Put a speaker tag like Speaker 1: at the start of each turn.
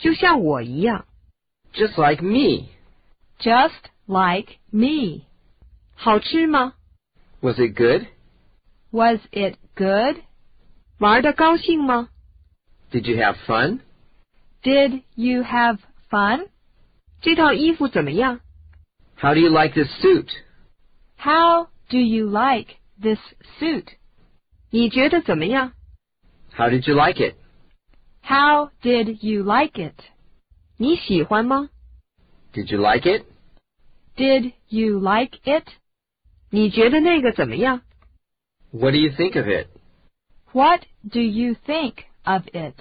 Speaker 1: 就像我一样。
Speaker 2: Just like me.
Speaker 3: Just like me.
Speaker 1: 好吃吗？
Speaker 2: Was it good?
Speaker 3: Was it good?
Speaker 1: 玩的高兴吗？
Speaker 2: Did you have fun?
Speaker 3: Did you have fun?
Speaker 1: 这套衣服怎么样？
Speaker 2: How do you like this suit?
Speaker 3: How do you like this suit?
Speaker 1: 你觉得怎么样？
Speaker 2: How did you like it?
Speaker 3: How did you like it?
Speaker 1: 你喜欢吗？
Speaker 2: Did you like it?
Speaker 3: Did you like it?
Speaker 1: 你觉得那个怎么样？
Speaker 2: What do you think of it?
Speaker 3: What do you think of it?